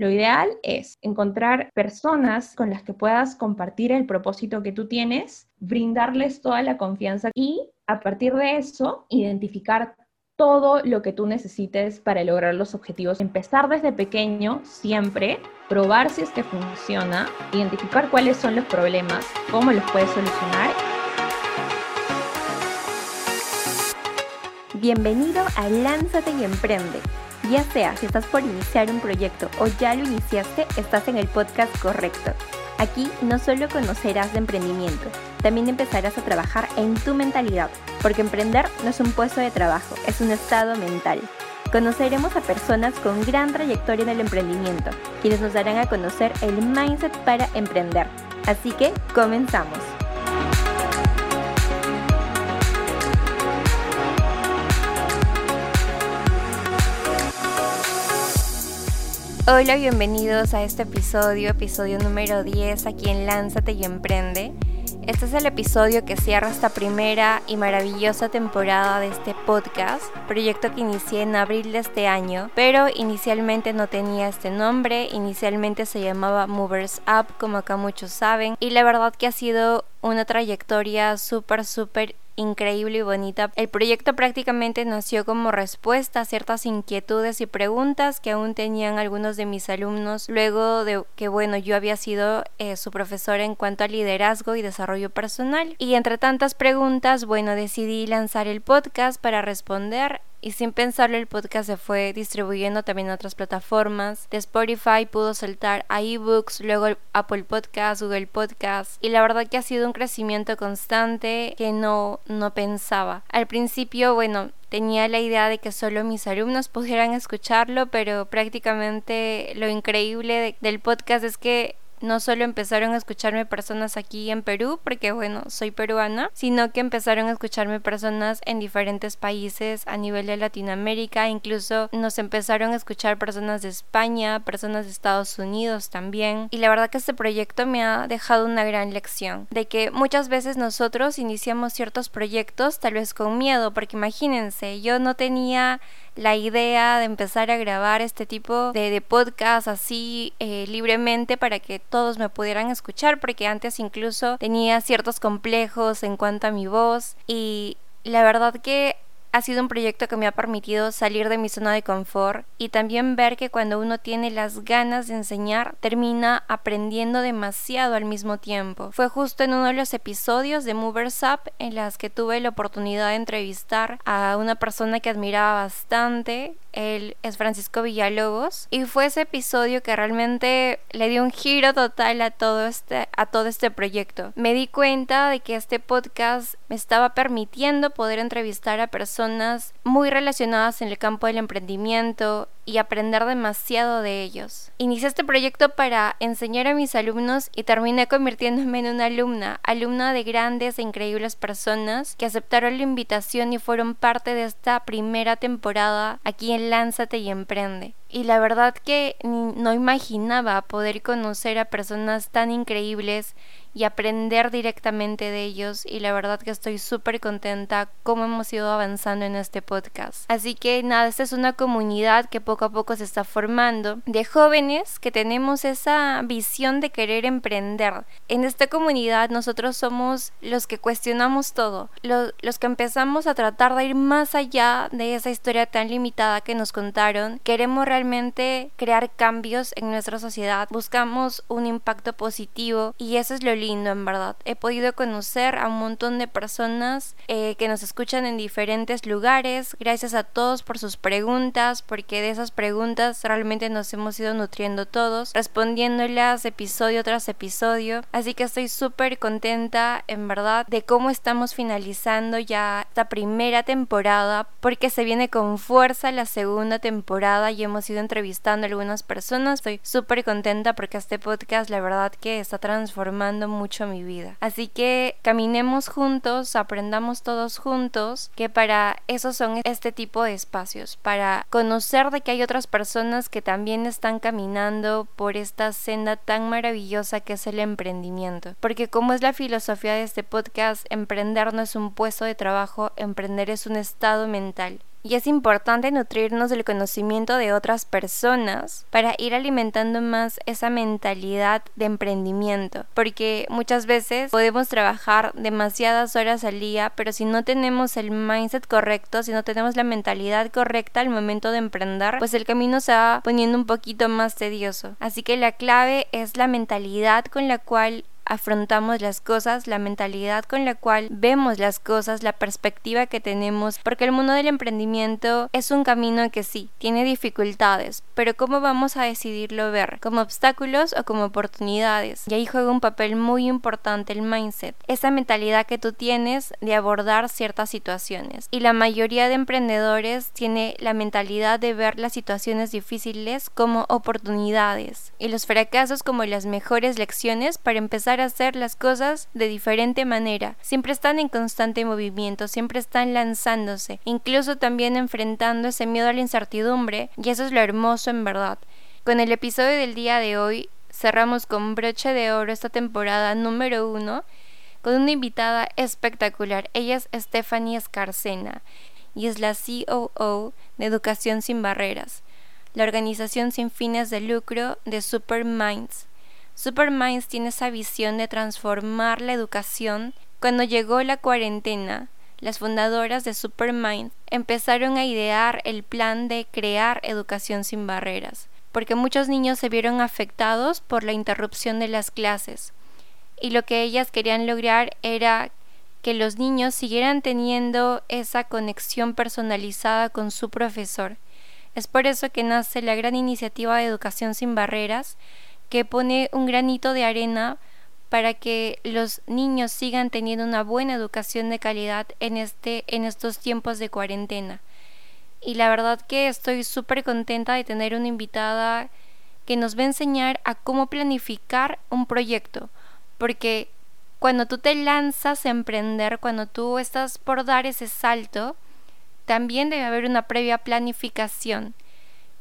Lo ideal es encontrar personas con las que puedas compartir el propósito que tú tienes, brindarles toda la confianza y a partir de eso identificar todo lo que tú necesites para lograr los objetivos. Empezar desde pequeño siempre, probar si es que funciona, identificar cuáles son los problemas, cómo los puedes solucionar. Bienvenido a Lánzate y Emprende ya sea si estás por iniciar un proyecto o ya lo iniciaste, estás en el podcast correcto. Aquí no solo conocerás de emprendimiento, también empezarás a trabajar en tu mentalidad, porque emprender no es un puesto de trabajo, es un estado mental. Conoceremos a personas con gran trayectoria en el emprendimiento, quienes nos darán a conocer el mindset para emprender. Así que comenzamos. Hola, bienvenidos a este episodio, episodio número 10 aquí en Lánzate y Emprende. Este es el episodio que cierra esta primera y maravillosa temporada de este podcast, proyecto que inicié en abril de este año, pero inicialmente no tenía este nombre, inicialmente se llamaba Movers Up, como acá muchos saben, y la verdad que ha sido una trayectoria súper, súper increíble y bonita. El proyecto prácticamente nació como respuesta a ciertas inquietudes y preguntas que aún tenían algunos de mis alumnos luego de que, bueno, yo había sido eh, su profesora en cuanto a liderazgo y desarrollo personal. Y entre tantas preguntas, bueno, decidí lanzar el podcast para responder y sin pensarlo el podcast se fue distribuyendo también en otras plataformas. De Spotify pudo saltar a ebooks, luego Apple Podcast, Google Podcast y la verdad que ha sido un crecimiento constante que no, no pensaba. Al principio, bueno, tenía la idea de que solo mis alumnos pudieran escucharlo, pero prácticamente lo increíble del podcast es que no solo empezaron a escucharme personas aquí en Perú, porque bueno, soy peruana, sino que empezaron a escucharme personas en diferentes países a nivel de Latinoamérica, incluso nos empezaron a escuchar personas de España, personas de Estados Unidos también. Y la verdad que este proyecto me ha dejado una gran lección, de que muchas veces nosotros iniciamos ciertos proyectos tal vez con miedo, porque imagínense, yo no tenía la idea de empezar a grabar este tipo de, de podcast así eh, libremente para que todos me pudieran escuchar, porque antes incluso tenía ciertos complejos en cuanto a mi voz. Y la verdad que ha sido un proyecto que me ha permitido salir de mi zona de confort y también ver que cuando uno tiene las ganas de enseñar, termina aprendiendo demasiado al mismo tiempo. Fue justo en uno de los episodios de Movers Up en las que tuve la oportunidad de entrevistar a una persona que admiraba bastante, él es Francisco Villalobos y fue ese episodio que realmente le dio un giro total a todo este a todo este proyecto. Me di cuenta de que este podcast me estaba permitiendo poder entrevistar a personas muy relacionadas en el campo del emprendimiento y aprender demasiado de ellos. Inicié este proyecto para enseñar a mis alumnos y terminé convirtiéndome en una alumna, alumna de grandes e increíbles personas que aceptaron la invitación y fueron parte de esta primera temporada aquí en Lánzate y Emprende. Y la verdad que no imaginaba poder conocer a personas tan increíbles y aprender directamente de ellos y la verdad que estoy súper contenta cómo hemos ido avanzando en este podcast. Así que nada, esta es una comunidad que poco a poco se está formando de jóvenes que tenemos esa visión de querer emprender. En esta comunidad nosotros somos los que cuestionamos todo, los, los que empezamos a tratar de ir más allá de esa historia tan limitada que nos contaron. Queremos realmente crear cambios en nuestra sociedad, buscamos un impacto positivo y eso es lo lindo, en verdad. He podido conocer a un montón de personas eh, que nos escuchan en diferentes lugares. Gracias a todos por sus preguntas, porque de esas preguntas realmente nos hemos ido nutriendo todos, respondiéndolas episodio tras episodio. Así que estoy súper contenta, en verdad, de cómo estamos finalizando ya esta primera temporada, porque se viene con fuerza la segunda temporada y hemos ido entrevistando a algunas personas. Estoy súper contenta porque este podcast, la verdad, que está transformando mucho mi vida. Así que caminemos juntos, aprendamos todos juntos, que para eso son este tipo de espacios, para conocer de que hay otras personas que también están caminando por esta senda tan maravillosa que es el emprendimiento. Porque como es la filosofía de este podcast, emprender no es un puesto de trabajo, emprender es un estado mental y es importante nutrirnos del conocimiento de otras personas para ir alimentando más esa mentalidad de emprendimiento, porque muchas veces podemos trabajar demasiadas horas al día, pero si no tenemos el mindset correcto, si no tenemos la mentalidad correcta al momento de emprender, pues el camino se va poniendo un poquito más tedioso. Así que la clave es la mentalidad con la cual afrontamos las cosas, la mentalidad con la cual vemos las cosas, la perspectiva que tenemos, porque el mundo del emprendimiento es un camino que sí, tiene dificultades, pero ¿cómo vamos a decidirlo ver? ¿Como obstáculos o como oportunidades? Y ahí juega un papel muy importante el mindset, esa mentalidad que tú tienes de abordar ciertas situaciones. Y la mayoría de emprendedores tiene la mentalidad de ver las situaciones difíciles como oportunidades y los fracasos como las mejores lecciones para empezar hacer las cosas de diferente manera. Siempre están en constante movimiento, siempre están lanzándose, incluso también enfrentando ese miedo a la incertidumbre, y eso es lo hermoso en verdad. Con el episodio del día de hoy cerramos con broche de oro esta temporada número uno con una invitada espectacular. Ella es Stephanie Escarcena y es la COO de Educación Sin Barreras, la organización sin fines de lucro de Super Minds. Superminds tiene esa visión de transformar la educación. Cuando llegó la cuarentena, las fundadoras de Superminds empezaron a idear el plan de crear educación sin barreras, porque muchos niños se vieron afectados por la interrupción de las clases. Y lo que ellas querían lograr era que los niños siguieran teniendo esa conexión personalizada con su profesor. Es por eso que nace la gran iniciativa de Educación sin Barreras, que pone un granito de arena para que los niños sigan teniendo una buena educación de calidad en, este, en estos tiempos de cuarentena. Y la verdad que estoy súper contenta de tener una invitada que nos va a enseñar a cómo planificar un proyecto, porque cuando tú te lanzas a emprender, cuando tú estás por dar ese salto, también debe haber una previa planificación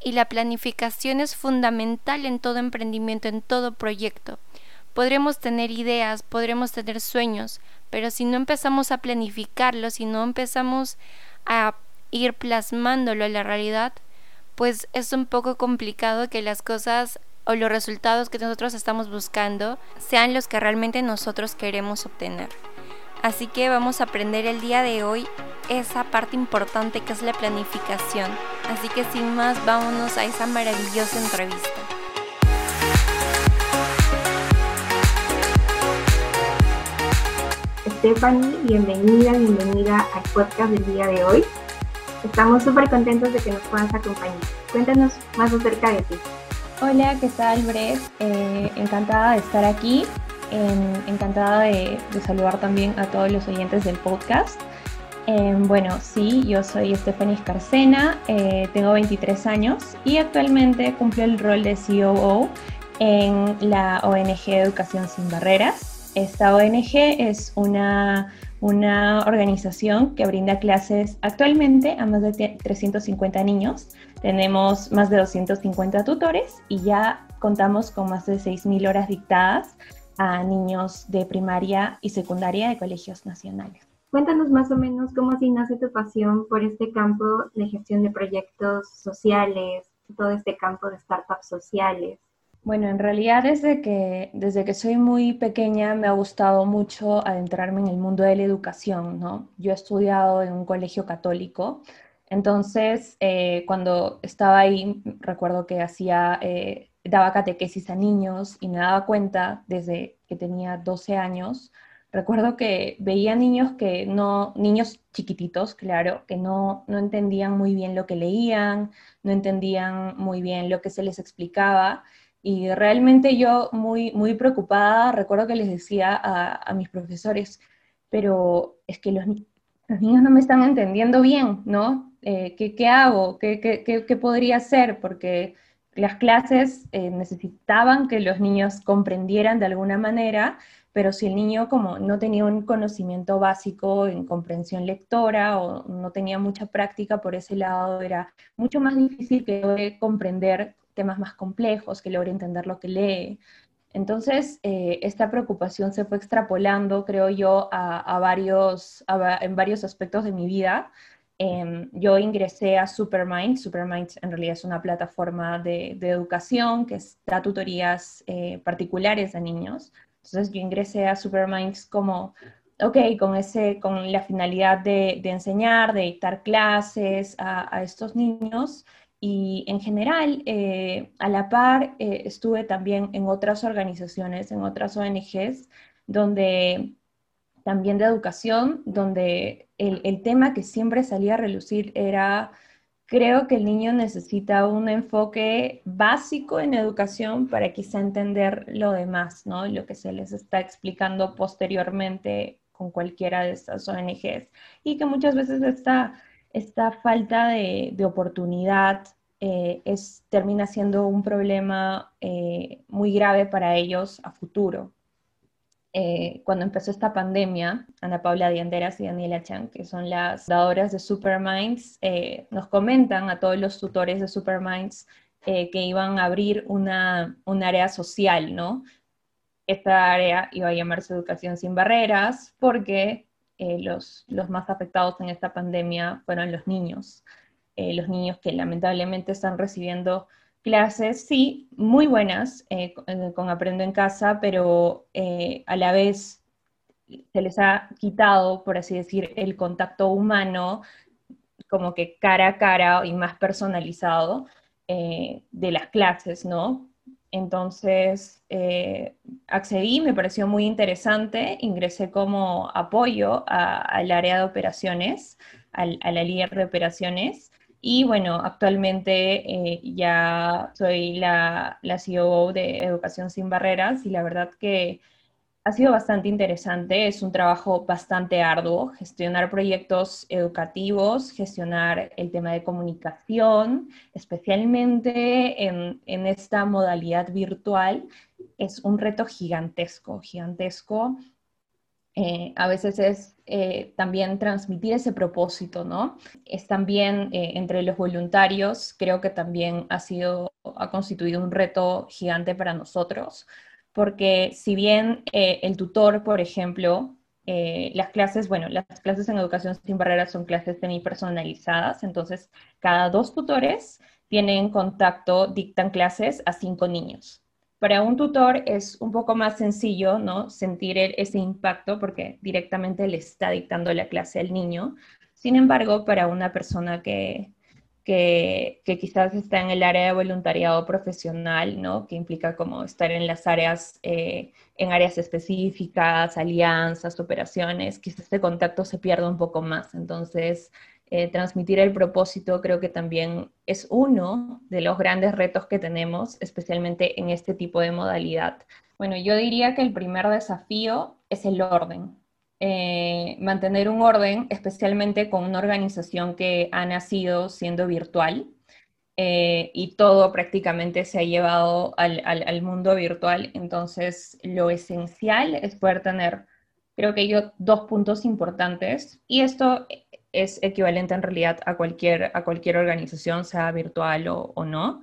y la planificación es fundamental en todo emprendimiento, en todo proyecto. Podremos tener ideas, podremos tener sueños, pero si no empezamos a planificarlo, si no empezamos a ir plasmándolo en la realidad, pues es un poco complicado que las cosas o los resultados que nosotros estamos buscando sean los que realmente nosotros queremos obtener. Así que vamos a aprender el día de hoy esa parte importante que es la planificación. Así que sin más, vámonos a esa maravillosa entrevista. Stephanie, bienvenida, bienvenida al podcast del día de hoy. Estamos súper contentos de que nos puedas acompañar. Cuéntanos más acerca de ti. Hola, ¿qué tal, Brett? Eh, encantada de estar aquí encantada de, saludar también a todos los oyentes del podcast. Em, bueno, sí, yo soy Stephanie Escarcena, eh, tengo 23 años y actualmente cumplo el rol de COO en la ONG Educación Sin Barreras. Esta ONG es una, una organización que brinda clases actualmente a más de 350 niños. Tenemos más de 250 tutores y ya contamos con más de 6.000 horas dictadas a niños de primaria y secundaria de colegios nacionales. Cuéntanos más o menos cómo así nace tu pasión por este campo de gestión de proyectos sociales, todo este campo de startups sociales. Bueno, en realidad desde que, desde que soy muy pequeña me ha gustado mucho adentrarme en el mundo de la educación, ¿no? Yo he estudiado en un colegio católico, entonces eh, cuando estaba ahí recuerdo que hacía eh, daba catequesis a niños y me daba cuenta desde que tenía 12 años. Recuerdo que veía niños que no, niños chiquititos, claro, que no, no entendían muy bien lo que leían, no entendían muy bien lo que se les explicaba. Y realmente yo muy, muy preocupada, recuerdo que les decía a, mis profesores, pero es que los, los, niños no me están entendiendo bien, ¿no? Eh, ¿qué, ¿qué, hago? ¿Qué, qué, qué podría hacer? Porque las clases eh, necesitaban que los niños comprendieran de alguna manera, pero si el niño como no tenía un conocimiento básico en comprensión lectora o no tenía mucha práctica por ese lado, era mucho más difícil que logre comprender temas más complejos, que logre entender lo que lee. Entonces, eh, esta preocupación se fue extrapolando, creo yo, a, varios, en varios aspectos de mi vida em, yo ingresé a Supermind. Supermind en realidad es una plataforma de, educación que da tutorías eh, particulares a niños. Entonces yo ingresé a Superminds como, ok, con, ese, con la finalidad de, enseñar, de dictar clases a, estos niños. Y en general, eh, a la par, eh, estuve también en otras organizaciones, en otras ONGs, donde también de educación, donde el, tema que siempre salía a relucir era, creo que el niño necesita un enfoque básico en educación para quizá entender lo demás, ¿no? Lo que se les está explicando posteriormente con cualquiera de estas ONGs. Y que muchas veces esta, esta falta de, de oportunidad eh, es, termina siendo un problema eh, muy grave para ellos a futuro. Eh, cuando empezó esta pandemia, Ana Paula Dianderas y Daniela Chan, que son las dadoras de Superminds, eh, nos comentan a todos los tutores de Superminds eh, que iban a abrir una, un área social, ¿no? Esta área iba a llamarse Educación sin Barreras porque los, los más afectados en esta pandemia fueron los niños, los niños que lamentablemente están recibiendo clases, sí, muy buenas eh, eh, con Aprendo en Casa, pero eh, a la vez se les ha quitado, por así decir, el contacto humano, como que cara a cara y más personalizado de las clases, ¿no? Entonces, accedí, me pareció muy interesante, ingresé como apoyo al área de operaciones, a la líder de operaciones, y bueno, actualmente eh, ya soy la, la CEO de Educación Sin Barreras y la verdad que ha sido bastante interesante, es un trabajo bastante arduo, gestionar proyectos educativos, gestionar el tema de comunicación, especialmente en, en esta modalidad virtual, es un reto gigantesco, gigantesco. Eh, a veces es eh, también transmitir ese propósito, ¿no? Es también eh, entre los voluntarios, creo que también ha sido, ha constituido un reto gigante para nosotros, porque si bien el tutor, por ejemplo, las clases, bueno, las clases en educación sin barreras son clases semi-personalizadas, entonces cada dos tutores tienen contacto, dictan clases a cinco niños. Para un tutor es un poco más sencillo, ¿no? Sentir ese impacto porque directamente le está dictando la clase al niño. Sin embargo, para una persona que, que, quizás está en el área de voluntariado profesional, ¿no? Que implica como estar en las áreas, eh, en áreas específicas, alianzas, operaciones, quizás este contacto se pierda un poco más. Entonces, eh, transmitir el propósito creo que también es uno de los grandes retos que tenemos, especialmente en este tipo de modalidad. Bueno, yo diría que el primer desafío es el orden. Eh, mantener un orden, especialmente con una organización que ha nacido siendo virtual eh, y todo prácticamente se ha llevado al, al mundo virtual. Entonces, lo esencial es poder tener, creo que yo, dos puntos importantes. Y esto es equivalente en realidad a cualquier, a cualquier organización, sea virtual o, no,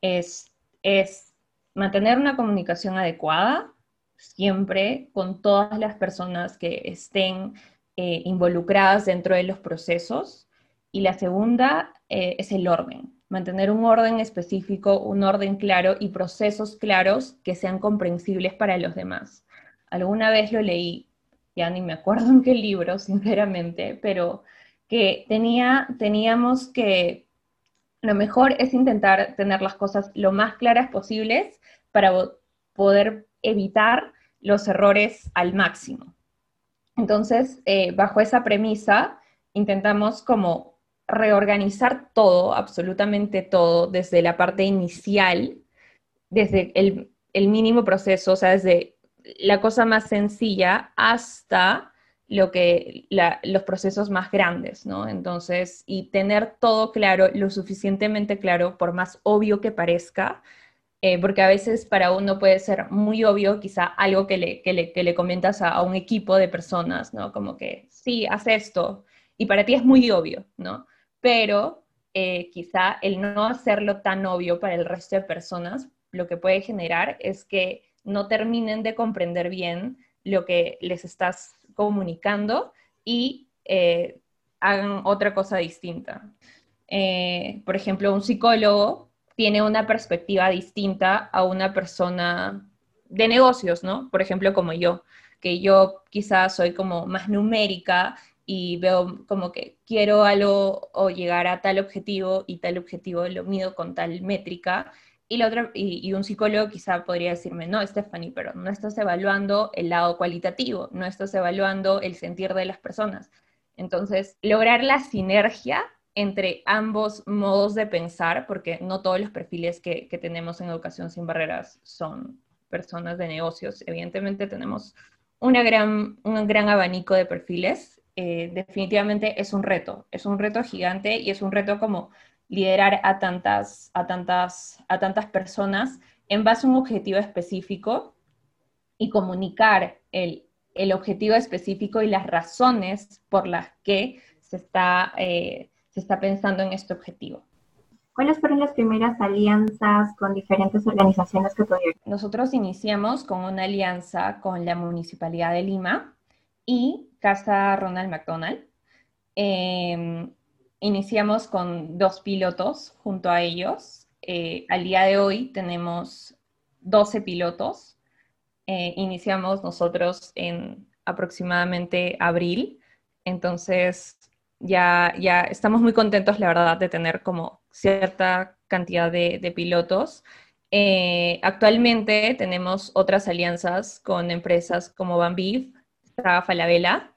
es, es mantener una comunicación adecuada siempre con todas las personas que estén eh, involucradas dentro de los procesos. Y la segunda eh, es el orden, mantener un orden específico, un orden claro y procesos claros que sean comprensibles para los demás. Alguna vez lo leí, ya ni me acuerdo en qué libro, sinceramente, pero que tenía, teníamos que, lo mejor es intentar tener las cosas lo más claras posibles para poder evitar los errores al máximo. Entonces, eh, bajo esa premisa, intentamos como reorganizar todo, absolutamente todo, desde la parte inicial, desde el, el mínimo proceso, o sea, desde la cosa más sencilla hasta lo que los procesos más grandes, ¿no? Entonces, y tener todo claro, lo suficientemente claro, por más obvio que parezca, eh, porque a veces para uno puede ser muy obvio quizá algo que le, que le, que le comentas a, un equipo de personas, ¿no? Como que, sí, haz esto, y para ti es muy obvio, ¿no? Pero eh, quizá el no hacerlo tan obvio para el resto de personas, lo que puede generar es que no terminen de comprender bien lo que les estás comunicando y eh, hagan otra cosa distinta. Eh, por ejemplo, un psicólogo tiene una perspectiva distinta a una persona de negocios, ¿no? Por ejemplo, como yo, que yo quizás soy como más numérica y veo como que quiero algo o llegar a tal objetivo y tal objetivo lo mido con tal métrica. Y, la otra, y, un psicólogo quizá podría decirme, no, Stephanie, pero no estás evaluando el lado cualitativo, no estás evaluando el sentir de las personas. Entonces, lograr la sinergia entre ambos modos de pensar, porque no todos los perfiles que, que tenemos en Educación Sin Barreras son personas de negocios. Evidentemente tenemos una gran, un gran abanico de perfiles. Eh, definitivamente es un reto, es un reto gigante y es un reto como liderar a tantas, a tantas, a tantas personas en base a un objetivo específico y comunicar el, el objetivo específico y las razones por las que se está, eh, se está pensando en este objetivo. ¿Cuáles fueron las primeras alianzas con diferentes organizaciones que tuvieron? Nosotros iniciamos con una alianza con la Municipalidad de Lima y Casa Ronald McDonald. Em, iniciamos con dos pilotos junto a ellos. Eh, al día de hoy tenemos 12 pilotos. Eh, iniciamos nosotros en aproximadamente abril. Entonces, ya, ya estamos muy contentos, la verdad, de tener como cierta cantidad de, pilotos. Eh, actualmente tenemos otras alianzas con empresas como Bambiv, Falabella,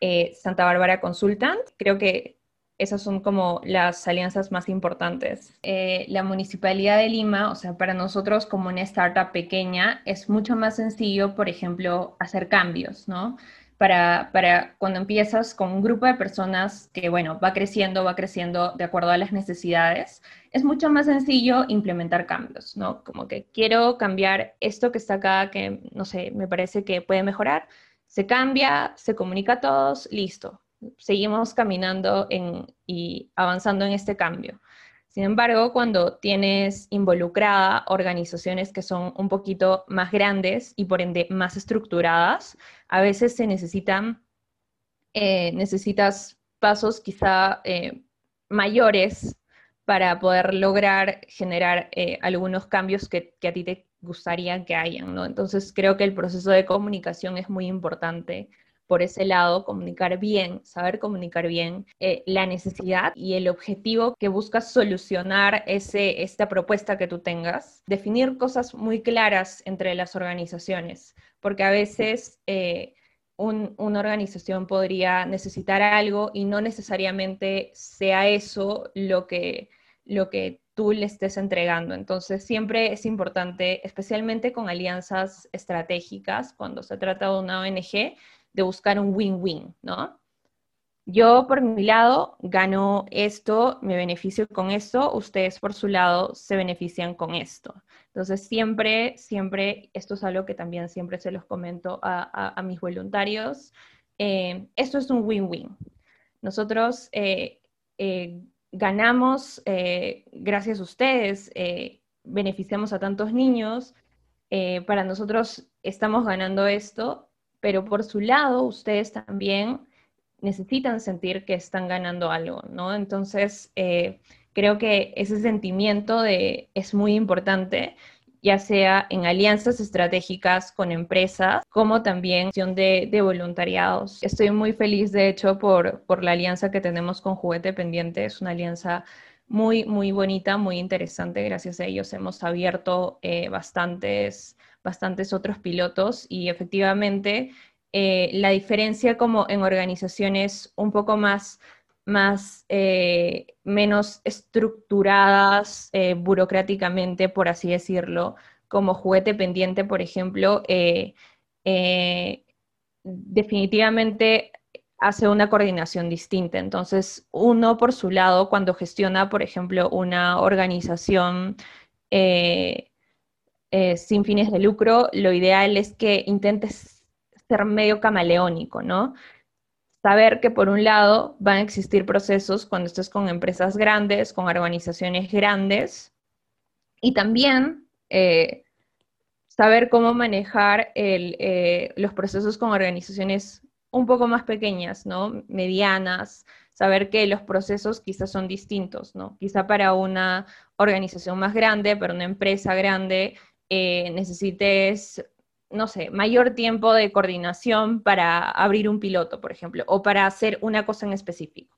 eh, Santa Bárbara Consultant. Creo que esas son como las alianzas más importantes. Eh, la Municipalidad de Lima, o sea, para nosotros como una startup pequeña, es mucho más sencillo, por ejemplo, hacer cambios, ¿no? para, para, cuando empiezas con un grupo de personas que, bueno, va creciendo, va creciendo de acuerdo a las necesidades, es mucho más sencillo implementar cambios, ¿no? Como que quiero cambiar esto que está acá, que, no sé, me parece que puede mejorar, se cambia, se comunica a todos, listo. Seguimos caminando en, y avanzando en este cambio. Sin embargo, cuando tienes involucrada organizaciones que son un poquito más grandes y por ende más estructuradas, a veces se necesitan, eh, necesitas pasos quizá eh, mayores para poder lograr generar eh, algunos cambios que, que, a ti te gustaría que hayan, ¿no? Entonces creo que el proceso de comunicación es muy importante por ese lado, comunicar bien, saber comunicar bien eh, la necesidad y el objetivo que buscas solucionar ese, esta propuesta que tú tengas. Definir cosas muy claras entre las organizaciones, porque a veces... Eh, una organización podría necesitar algo y no necesariamente sea eso lo que, lo que tú le estés entregando. Entonces, siempre es importante, especialmente con alianzas estratégicas, cuando se trata de una ONG, de buscar un win-win, ¿no? Yo por mi lado gano esto, me beneficio con esto, ustedes por su lado se benefician con esto. Entonces siempre, siempre, esto es algo que también siempre se los comento a, mis voluntarios, eh, esto es un win-win. Nosotros eh, eh, ganamos, gracias a ustedes, beneficiamos a tantos niños, para nosotros estamos ganando esto pero por su lado ustedes también necesitan sentir que están ganando algo, ¿no? Entonces, eh, creo que ese sentimiento de, es muy importante, ya sea en alianzas estratégicas con empresas, como también de, de voluntariados. Estoy muy feliz, de hecho, por, por la alianza que tenemos con Juguete Pendiente. Es una alianza muy, muy bonita, muy interesante. Gracias a ellos hemos abierto eh, bastantes bastantes otros pilotos y efectivamente eh, la diferencia como en organizaciones un poco más, más eh, menos estructuradas eh, burocráticamente, por así decirlo, como juguete pendiente, por ejemplo, definitivamente hace una coordinación distinta. Entonces, uno por su lado, cuando gestiona, por ejemplo, una organización, eh, sin fines de lucro, lo ideal es que intentes ser medio camaleónico, ¿no? Saber que por un lado van a existir procesos cuando estés con empresas grandes, con organizaciones grandes, y también eh, saber cómo manejar eh, los procesos con organizaciones un poco más pequeñas, ¿no? Medianas, saber que los procesos quizás son distintos, ¿no? Quizá para una organización más grande, para una empresa grande, eh, necesites, no sé, mayor tiempo de coordinación para abrir un piloto, por ejemplo, o para hacer una cosa en específico.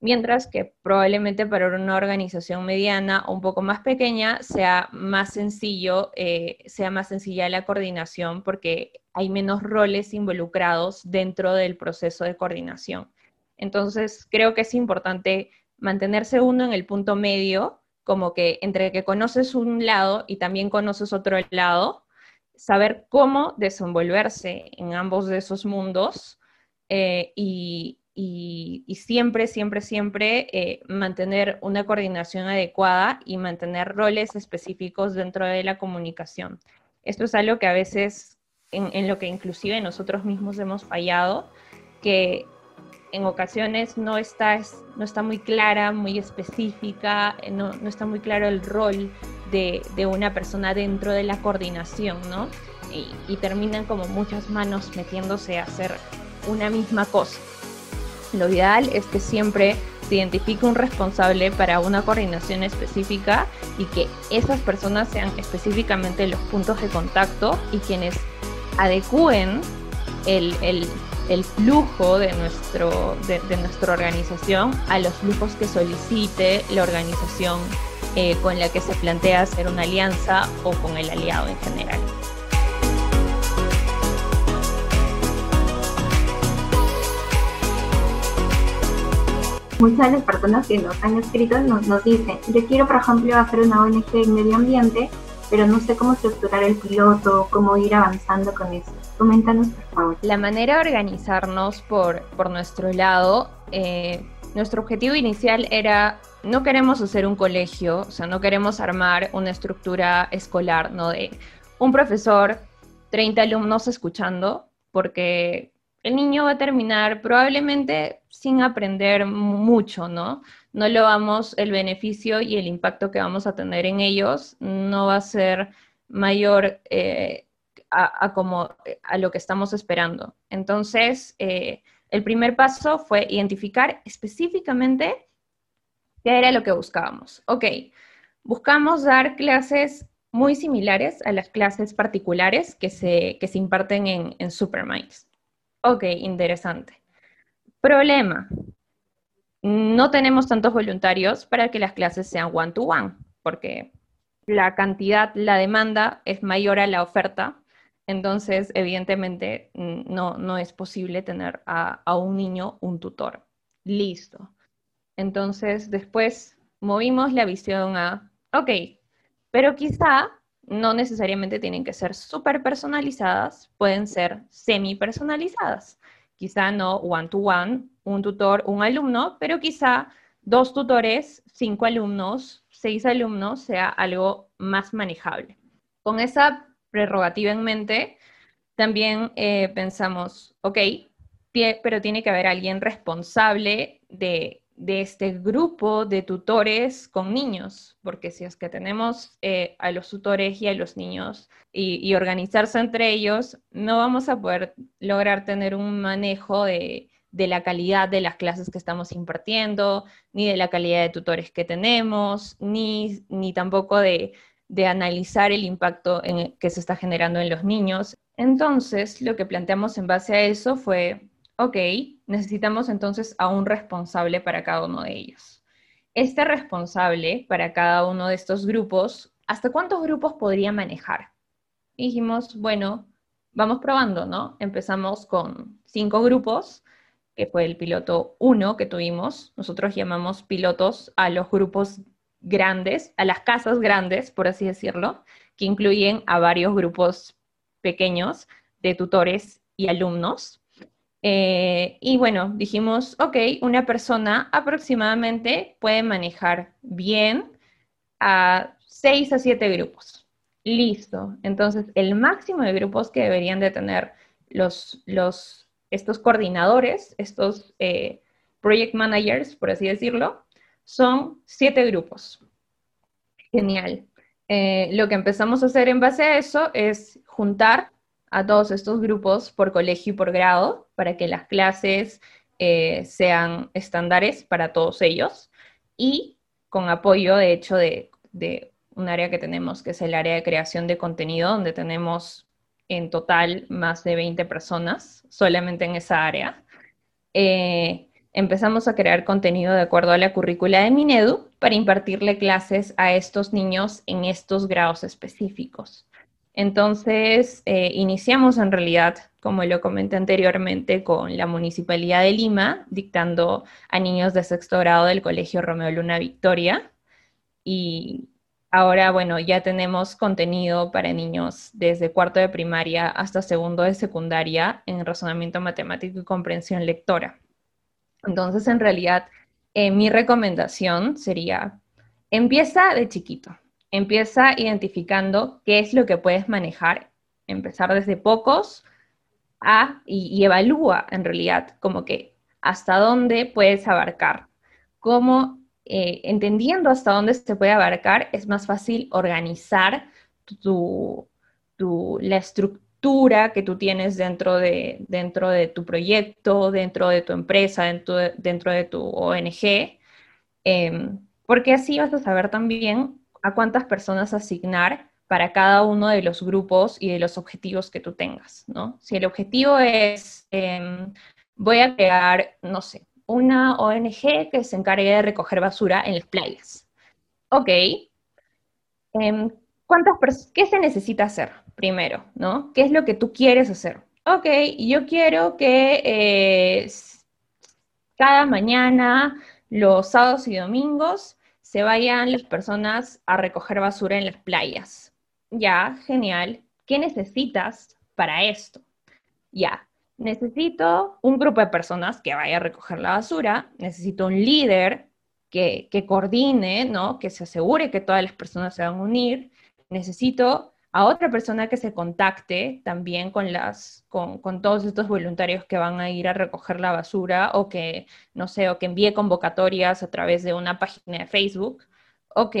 Mientras que probablemente para una organización mediana o un poco más pequeña sea más sencillo, eh, sea más sencilla la coordinación porque hay menos roles involucrados dentro del proceso de coordinación. Entonces, creo que es importante mantenerse uno en el punto medio como que entre que conoces un lado y también conoces otro lado, saber cómo desenvolverse en ambos de esos mundos eh, y, siempre, siempre, siempre eh, mantener una coordinación adecuada y mantener roles específicos dentro de la comunicación. Esto es algo que a veces, en, en lo que inclusive nosotros mismos hemos fallado, que en ocasiones no está, no está muy clara, muy específica, eh, no, no está muy claro el rol de, de, una persona dentro de la coordinación, ¿no? Y, y, terminan como muchas manos metiéndose a hacer una misma cosa. Lo ideal es que siempre se identifique un responsable para una coordinación específica y que esas personas sean específicamente los puntos de contacto y quienes adecúen el, el el flujo de, nuestro, de, nuestra organización a los flujos que solicite la organización eh, con la que se plantea hacer una alianza o con el aliado en general. Muchas de las personas que nos han escrito nos, nos dicen, yo quiero por ejemplo hacer una ONG en medio ambiente, pero no sé cómo estructurar el piloto, cómo ir avanzando con eso. Coméntanos, por favor. La manera de organizarnos por, por nuestro lado, eh, nuestro objetivo inicial era, no queremos hacer un colegio, o sea, no queremos armar una estructura escolar, ¿no? De un profesor, 30 alumnos escuchando, porque el niño va a terminar probablemente sin aprender mucho, ¿no? No lo vamos, el beneficio y el impacto que vamos a tener en ellos no va a ser mayor eh, a, como, a lo que estamos esperando. Entonces, eh, el primer paso fue identificar específicamente qué era lo que buscábamos. Ok, buscamos dar clases muy similares a las clases particulares que se, que se imparten en, en Superminds. Ok, interesante. Problema. No tenemos tantos voluntarios para que las clases sean one-to-one, -one, porque la cantidad, la demanda es mayor a la oferta entonces, evidentemente, no, no es posible tener a, un niño un tutor. Listo. Entonces, después movimos la visión a, ok, pero quizá no necesariamente tienen que ser súper personalizadas, pueden ser semi personalizadas. Quizá no one to one, un tutor, un alumno, pero quizá dos tutores, cinco alumnos, seis alumnos sea algo más manejable. Con esa prerrogativa en mente, también eh, pensamos, ok, pero tiene que haber alguien responsable de, este grupo de tutores con niños, porque si es que tenemos eh, a los tutores y a los niños y, organizarse entre ellos, no vamos a poder lograr tener un manejo de, de la calidad de las clases que estamos impartiendo, ni de la calidad de tutores que tenemos, ni, ni tampoco de, de analizar el impacto que se está generando en los niños. Entonces, lo que planteamos en base a eso fue, ok, necesitamos entonces a un responsable para cada uno de ellos. Este responsable para cada uno de estos grupos, ¿hasta cuántos grupos podría manejar? dijimos, bueno, vamos probando, ¿no? Empezamos con cinco grupos, que fue el piloto 1 que tuvimos. Nosotros llamamos pilotos a los grupos grandes, a las casas grandes, por así decirlo, que incluyen a varios grupos pequeños de tutores y alumnos. Eh, y bueno, dijimos, ok, una persona aproximadamente puede manejar bien a seis a siete grupos. Listo. Entonces, el máximo de grupos que deberían de tener los, los, estos coordinadores, estos eh, project managers, por así decirlo, son siete grupos. Genial. Eh, lo que empezamos a hacer en base a eso es juntar a todos estos grupos por colegio y por grado para que las clases eh, sean estándares para todos ellos y con apoyo, de hecho, de, un área que tenemos, que es el área de creación de contenido, donde tenemos en total más de 20 personas solamente en esa área. Eh, empezamos a crear contenido de acuerdo a la currícula de Minedu para impartirle clases a estos niños en estos grados específicos. Entonces, eh, iniciamos en realidad, como lo comenté anteriormente, con la Municipalidad de Lima, dictando a niños de sexto grado del Colegio Romeo Luna Victoria. Y ahora, bueno, ya tenemos contenido para niños desde cuarto de primaria hasta segundo de secundaria en razonamiento matemático y comprensión lectora. Entonces, en realidad, eh, mi recomendación sería, empieza de chiquito, empieza identificando qué es lo que puedes manejar, empezar desde pocos y, evalúa en realidad como que hasta dónde puedes abarcar, cómo eh, entendiendo hasta dónde se puede abarcar, es más fácil organizar la estructura que tú tienes dentro de, dentro de tu proyecto, dentro de tu empresa, dentro de, dentro de tu ONG, em, porque así vas a saber también a cuántas personas asignar para cada uno de los grupos y de los objetivos que tú tengas, ¿no? Si el objetivo es, em, voy a crear, no sé, una ONG que se encargue de recoger basura en las playas. Ok. Em, ¿Cuántas ¿Qué se necesita hacer? primero, ¿no? ¿Qué es lo que tú quieres hacer? Ok, yo quiero que eh, cada mañana, los sábados y domingos, se vayan las personas a recoger basura en las playas. Ya, genial. ¿Qué necesitas para esto? Ya, necesito un grupo de personas que vaya a recoger la basura, necesito un líder que, que coordine, ¿no? Que se asegure que todas las personas se van a unir, necesito a otra persona que se contacte también con, las, con, todos estos voluntarios que van a ir a recoger la basura o que, no sé, o que envíe convocatorias a través de una página de Facebook. Ok,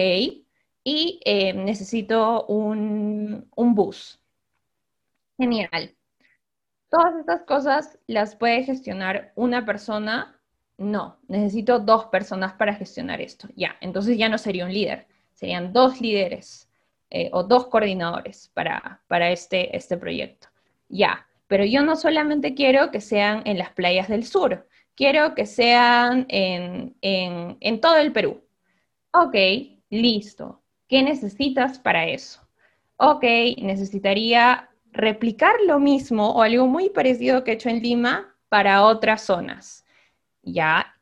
y eh, necesito un, un bus. Genial. Todas estas cosas las puede gestionar una persona. No, necesito dos personas para gestionar esto. Ya, entonces ya no sería un líder, serían dos líderes eh, o dos coordinadores para, para este, este proyecto. Ya, pero yo no solamente quiero que sean en las playas del sur, quiero que sean en, en, en todo el Perú. Ok, listo. ¿Qué necesitas para eso? Ok, necesitaría replicar lo mismo o algo muy parecido que he hecho en Lima para otras zonas. Ya,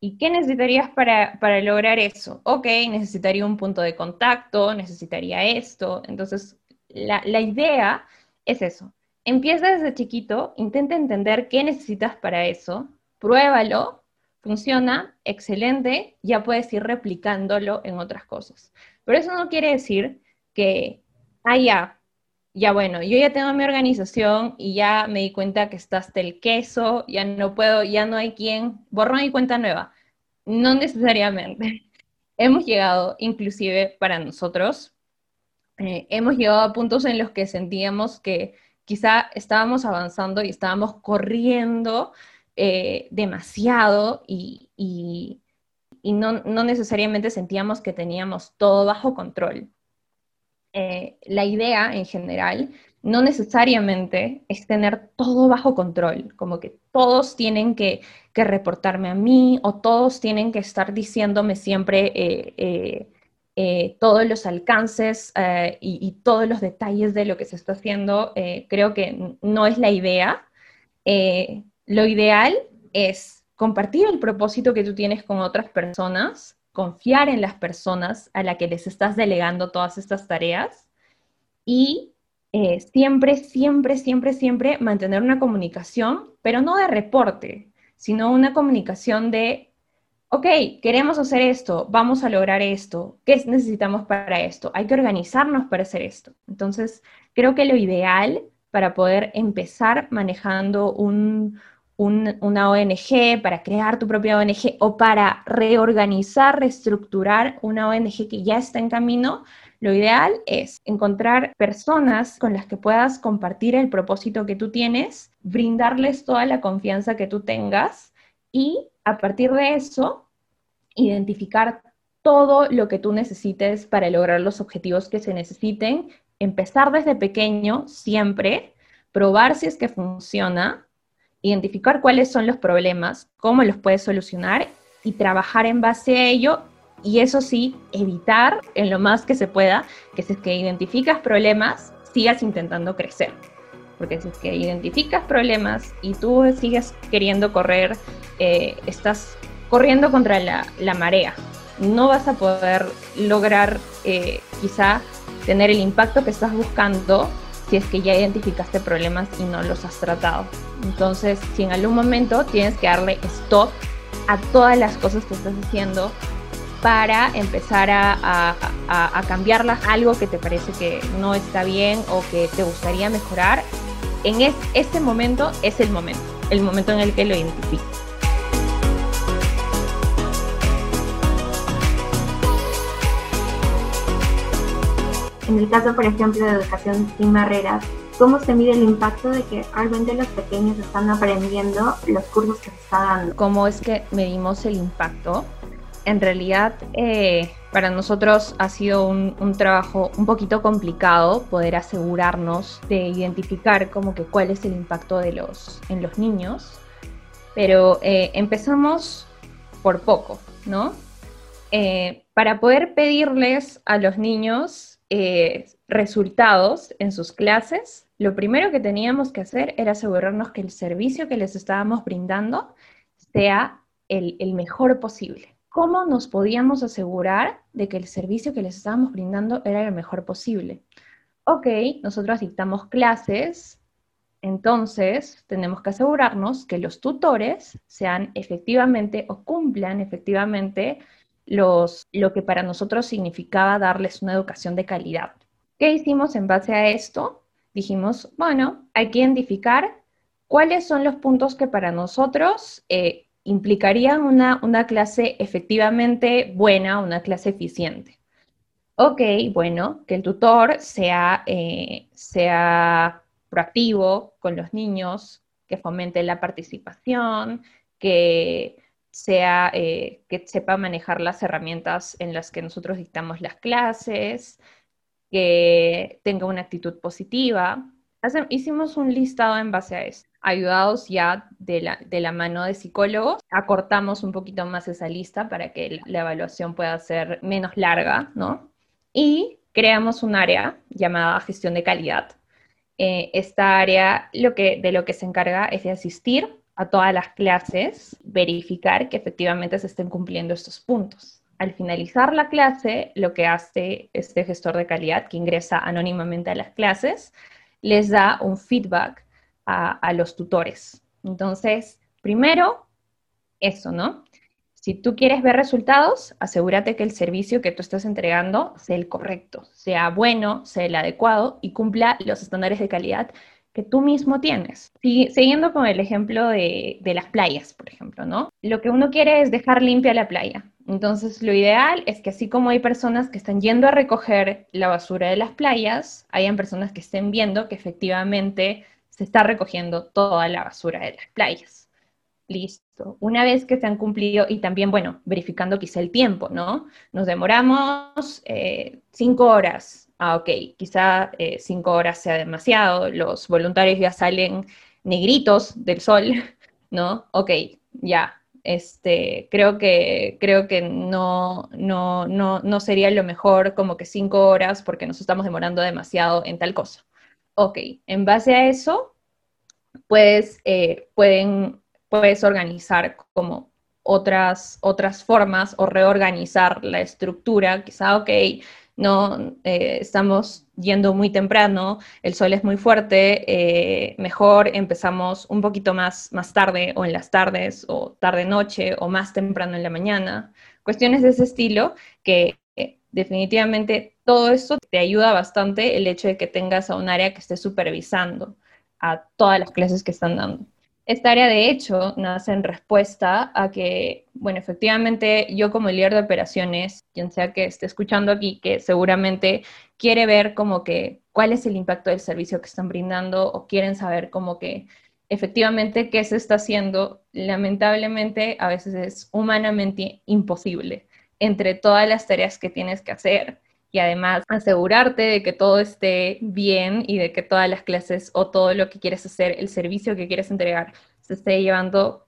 ¿Y qué necesitarías para, lograr eso? Ok, necesitaría un punto de contacto, necesitaría esto. Entonces, la, idea es eso. Empieza desde chiquito, intenta entender qué necesitas para eso, pruébalo, funciona, excelente, ya puedes ir replicándolo en otras cosas. Pero eso no quiere decir que, ah, ya bueno, yo ya tengo mi organización y ya me di cuenta que está el queso, ya no puedo, ya no hay quien, borrón y cuenta nueva. No necesariamente. Hemos llegado, inclusive para nosotros, eh, hemos llegado a puntos en los que sentíamos que quizá estábamos avanzando y estábamos corriendo eh, demasiado y, no, necesariamente sentíamos que teníamos todo bajo control. Eh, la idea en general no necesariamente es tener todo bajo control, como que todos tienen que, reportarme a mí o todos tienen que estar diciéndome siempre eh, eh, todos los alcances y, todos los detalles de lo que se está haciendo. creo que no es la idea. lo ideal es compartir el propósito que tú tienes con otras personas, confiar en las personas a las que les estás delegando todas estas tareas y eh, siempre, siempre, siempre, siempre mantener una comunicación, pero no de reporte, sino una comunicación de, ok, queremos hacer esto, vamos a lograr esto, ¿qué necesitamos para esto? Hay que organizarnos para hacer esto. Entonces, creo que lo ideal para poder empezar manejando un, una ONG, para crear tu propia ONG o para reorganizar, reestructurar una ONG que ya está en camino, lo ideal es encontrar personas con las que puedas compartir el propósito que tú tienes, brindarles toda la confianza que tú tengas y a partir de eso, identificar todo lo que tú necesites para lograr los objetivos que se necesiten, empezar desde pequeño siempre, probar si es que funciona, identificar cuáles son los problemas, cómo los puedes solucionar y trabajar en base a ello y eso sí, evitar en lo más que se pueda que si es que identificas problemas, sigas intentando crecer. Porque si es que identificas problemas y tú sigues queriendo correr, eh, estás corriendo contra la, marea. No vas a poder lograr eh, quizá tener el impacto que estás buscando si es que ya identificaste problemas y no los has tratado. Entonces, si en algún momento tienes que darle stop a todas las cosas que estás haciendo para empezar a, cambiarlas, algo que te parece que no está bien o que te gustaría mejorar, en este momento es el momento, el momento en el que lo identificas. En el caso, por ejemplo, de educación sin barreras, ¿cómo se mide el impacto de que realmente los pequeños están aprendiendo los cursos que se están dando? ¿Cómo es que medimos el impacto? En realidad, eh, para nosotros ha sido un, trabajo un poquito complicado poder asegurarnos de identificar como que cuál es el impacto de los, en los niños, pero eh, empezamos por poco, ¿no? Eh, para poder pedirles a los niños eh, resultados en sus clases, lo primero que teníamos que hacer era asegurarnos que el servicio que les estábamos brindando sea el, mejor posible. ¿Cómo nos podíamos asegurar de que el servicio que les estábamos brindando era el mejor posible? Ok, nosotros dictamos clases, entonces tenemos que asegurarnos que los tutores sean efectivamente o cumplan efectivamente los, lo que para nosotros significaba darles una educación de calidad. ¿Qué hicimos en base a esto? Dijimos, bueno, hay que identificar cuáles son los puntos que para nosotros eh, implicarían una, una clase efectivamente buena, una clase eficiente. Ok, bueno, que el tutor sea, eh, sea proactivo con los niños, que fomente la participación, que sea eh, que sepa manejar las herramientas en las que nosotros dictamos las clases, que tenga una actitud positiva. hicimos un listado en base a eso. Ayudados ya de la, de la, mano de psicólogos, acortamos un poquito más esa lista para que la evaluación pueda ser menos larga, ¿no? Y creamos un área llamada gestión de calidad. Eh, esta área lo que, de lo que se encarga es de asistir a todas las clases, verificar que efectivamente se estén cumpliendo estos puntos. Al finalizar la clase, lo que hace este gestor de calidad que ingresa anónimamente a las clases, les da un feedback a, los tutores. Entonces, primero, eso, ¿no? Si tú quieres ver resultados, asegúrate que el servicio que tú estás entregando sea el correcto, sea bueno, sea el adecuado y cumpla los estándares de calidad tú mismo tienes. siguiendo con el ejemplo de, las playas, por ejemplo, ¿no? Lo que uno quiere es dejar limpia la playa. Entonces, lo ideal es que así como hay personas que están yendo a recoger la basura de las playas, hayan personas que estén viendo que efectivamente se está recogiendo toda la basura de las playas. Listo. Una vez que se han cumplido, y también, bueno, verificando quizá el tiempo, ¿no? Nos demoramos eh, cinco horas ah, ok, quizá eh, cinco horas sea demasiado, los voluntarios ya salen negritos del sol, ¿no? Ok, ya. Este, creo que, creo que no, no, no, no sería lo mejor como que cinco horas porque nos estamos demorando demasiado en tal cosa. Ok, en base a eso, pues pueden, puedes organizar como otras, otras formas o reorganizar la estructura, quizá, ok, no eh, estamos yendo muy temprano, el sol es muy fuerte, eh, mejor empezamos un poquito más, más tarde o en las tardes o tarde-noche o más temprano en la mañana. Cuestiones de ese estilo que eh, definitivamente todo esto te ayuda bastante el hecho de que tengas a un área que esté supervisando a todas las clases que están dando. Esta área, de hecho, nace en respuesta a que, bueno, efectivamente, yo como líder de operaciones, quien sea que esté escuchando aquí, que seguramente quiere ver como que cuál es el impacto del servicio que están brindando o quieren saber como que efectivamente qué se está haciendo, lamentablemente a veces es humanamente imposible entre todas las tareas que tienes que hacer y además asegurarte de que todo esté bien y de que todas las clases o todo lo que quieres hacer, el servicio que quieres entregar, se esté llevando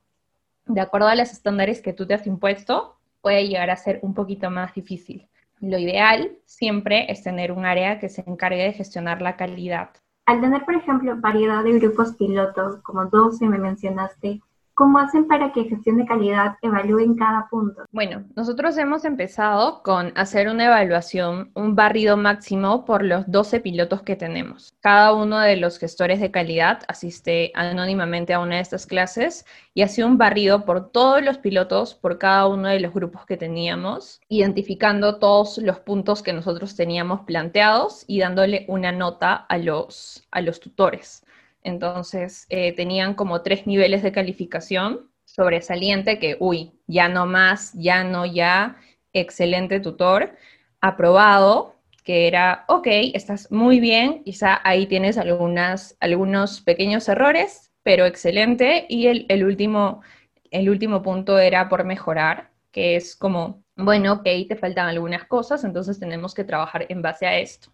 de acuerdo a los estándares que tú te has impuesto, puede llegar a ser un poquito más difícil. Lo ideal siempre es tener un área que se encargue de gestionar la calidad. Al tener, por ejemplo, variedad de grupos pilotos, como 12 me mencionaste, ¿Cómo hacen para que gestión de calidad evalúen cada punto? Bueno, nosotros hemos empezado con hacer una evaluación, un barrido máximo por los 12 pilotos que tenemos. Cada uno de los gestores de calidad asiste anónimamente a una de estas clases y hace un barrido por todos los pilotos, por cada uno de los grupos que teníamos, identificando todos los puntos que nosotros teníamos planteados y dándole una nota a los, a los tutores. Entonces, eh, tenían como tres niveles de calificación sobresaliente que, uy, ya no más, ya no ya, excelente tutor, aprobado, que era, ok, estás muy bien, quizá ahí tienes algunos pequeños errores, pero excelente, y el, el, último, el último punto era por mejorar, que es como, bueno, ok, te faltan algunas cosas, entonces tenemos que trabajar en base a esto.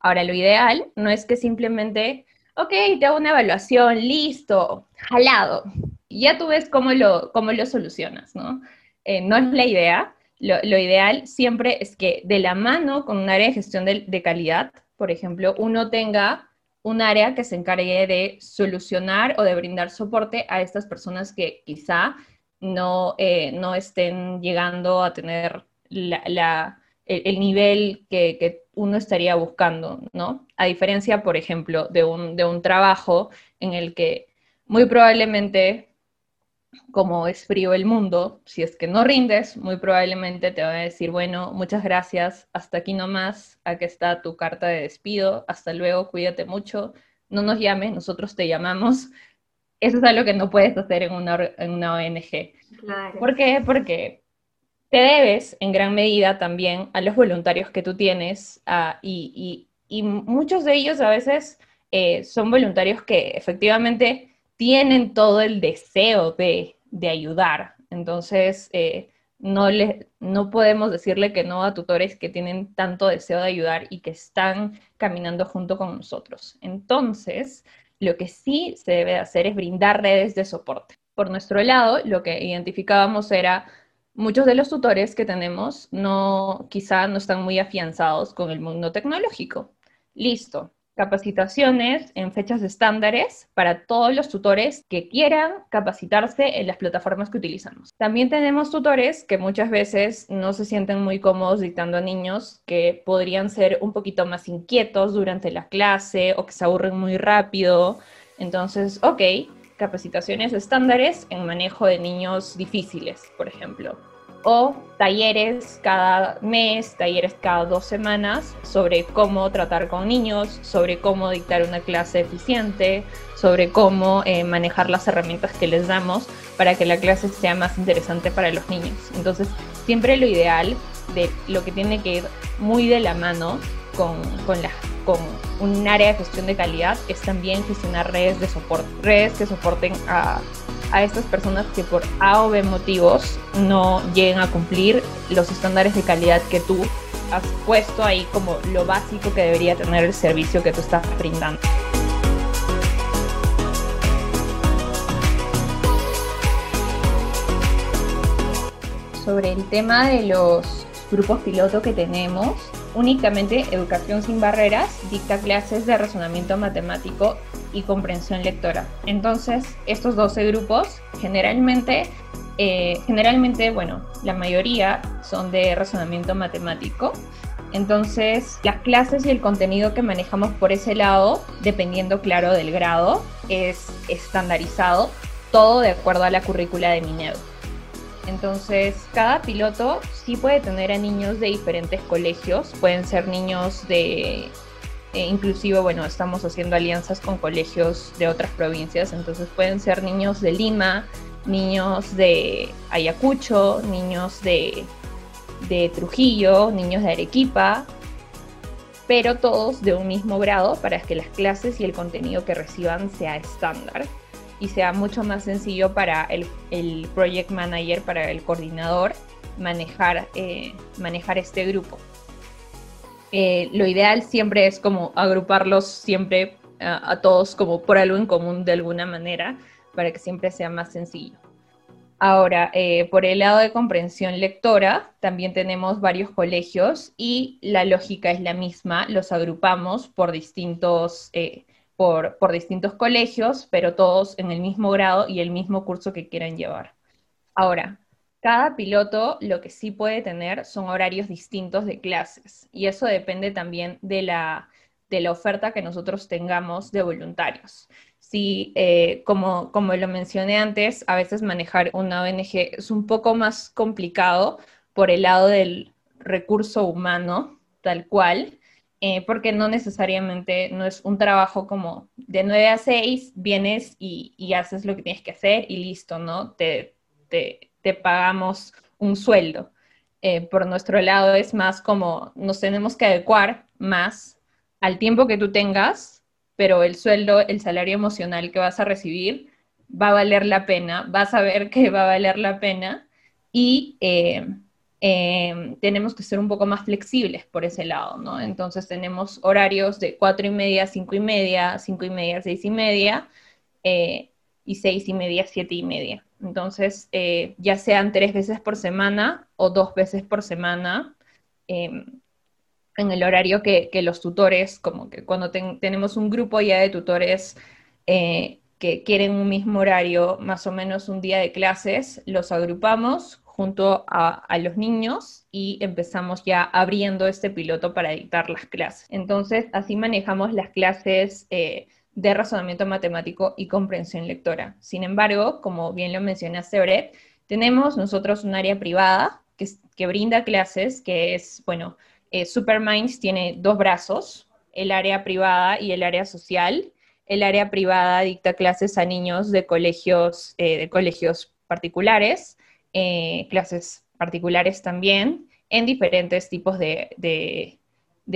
Ahora, lo ideal no es que simplemente ok, te hago una evaluación, listo, jalado. Ya tú ves cómo lo, cómo lo solucionas, ¿no? Eh, no es la idea. Lo, ideal siempre es que de la mano con un área de gestión de, calidad, por ejemplo, uno tenga un área que se encargue de solucionar o de brindar soporte a estas personas que quizá no, eh, no estén llegando a tener la, el, nivel que, que, uno estaría buscando, ¿no? A diferencia, por ejemplo, de un, de un trabajo en el que muy probablemente, como es frío el mundo, si es que no rindes, muy probablemente te van a decir, bueno, muchas gracias, hasta aquí nomás, aquí está tu carta de despido, hasta luego, cuídate mucho, no nos llames, nosotros te llamamos. Eso es algo que no puedes hacer en una, en una ONG. Claro. ¿Por qué? Porque te debes en gran medida también a los voluntarios que tú tienes ah, y, muchos de ellos a veces eh, son voluntarios que efectivamente tienen todo el deseo de, ayudar. Entonces, eh, no, le, no podemos decirle que no a tutores que tienen tanto deseo de ayudar y que están caminando junto con nosotros. Entonces, lo que sí se debe hacer es brindar redes de soporte. Por nuestro lado, lo que identificábamos era muchos de los tutores que tenemos no, quizá no están muy afianzados con el mundo tecnológico. Listo. Capacitaciones en fechas estándares para todos los tutores que quieran capacitarse en las plataformas que utilizamos. También tenemos tutores que muchas veces no se sienten muy cómodos dictando a niños que podrían ser un poquito más inquietos durante la clase o que se aburren muy rápido. Entonces, ok, capacitaciones estándares en manejo de niños difíciles, por ejemplo. O talleres cada mes, talleres cada dos semanas sobre cómo tratar con niños, sobre cómo dictar una clase eficiente, sobre cómo eh, manejar las herramientas que les damos para que la clase sea más interesante para los niños. Entonces, siempre lo ideal de lo que tiene que ir muy de la mano con, las con un área de gestión de calidad es también gestionar redes de soporte, redes que soporten a, a estas personas que por A o B motivos no lleguen a cumplir los estándares de calidad que tú has puesto ahí como lo básico que debería tener el servicio que tú estás brindando. Sobre el tema de los grupos piloto que tenemos, únicamente Educación sin Barreras dicta clases de razonamiento matemático y comprensión lectora. Entonces, estos 12 grupos generalmente, eh, generalmente, bueno, la mayoría son de razonamiento matemático. Entonces, las clases y el contenido que manejamos por ese lado, dependiendo, claro, del grado, es estandarizado, todo de acuerdo a la currícula de Minedo. Entonces, cada piloto sí puede tener a niños de diferentes colegios, pueden ser niños de, eh, inclusive, bueno, estamos haciendo alianzas con colegios de otras provincias, entonces pueden ser niños de Lima, niños de Ayacucho, niños de, de Trujillo, niños de Arequipa, pero todos de un mismo grado para que las clases y el contenido que reciban sea estándar. Y sea mucho más sencillo para el, el project manager, para el coordinador, manejar, eh, manejar este grupo. Eh, lo ideal siempre es como agruparlos siempre a todos como por algo en común de alguna manera para que siempre sea más sencillo. Ahora, eh, por el lado de comprensión lectora, también tenemos varios colegios y la lógica es la misma, los agrupamos por distintos, por, distintos colegios, pero todos en el mismo grado y el mismo curso que quieran llevar. Ahora, cada piloto lo que sí puede tener son horarios distintos de clases y eso depende también de la, de la oferta que nosotros tengamos de voluntarios sí, eh, como, como lo mencioné antes, a veces manejar una ONG es un poco más complicado por el lado del recurso humano, tal cual, eh, porque no necesariamente no es un trabajo como de 9 a 6, vienes y, haces lo que tienes que hacer y listo, ¿no? Te, te, te pagamos un sueldo. Eh, por nuestro lado es más como nos tenemos que adecuar más al tiempo que tú tengas pero el sueldo, el salario emocional que vas a recibir va a valer la pena, vas a ver que va a valer la pena y eh, eh, tenemos que ser un poco más flexibles por ese lado, ¿no? Entonces tenemos horarios de cuatro y media, cinco y media, cinco y media, seis y media eh, y seis y media, siete y media. Entonces, ya sean tres veces por semana o dos veces por semana, en el horario que, los tutores, como que cuando tenemos un grupo ya de tutores eh, que quieren un mismo horario, más o menos un día de clases, los agrupamos junto a, los niños y empezamos ya abriendo este piloto para dictar las clases. Entonces, así manejamos las clases eh, de razonamiento matemático y comprensión lectora. Sin embargo, como bien lo mencionaste, Brett, tenemos nosotros un área privada que, brinda clases, que es, bueno, eh, Superminds tiene dos brazos, el área privada y el área social. El área privada dicta clases a niños de colegios, eh, de colegios particulares, eh, clases particulares también, en diferentes tipos de,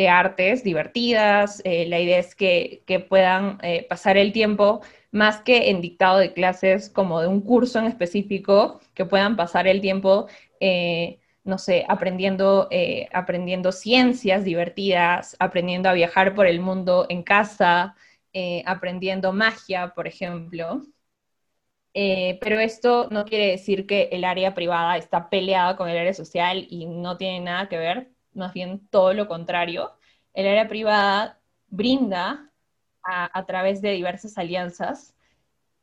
artes divertidas. la idea es que, que puedan pasar el tiempo más que en dictado de clases como de un curso en específico, que puedan pasar el tiempo no sé, aprendiendo, eh, aprendiendo ciencias divertidas, aprendiendo a viajar por el mundo en casa, eh, aprendiendo magia, por ejemplo. Eh, pero esto no quiere decir que el área privada está peleada con el área social y no tiene nada que ver, más bien todo lo contrario. El área privada brinda a través de diversas alianzas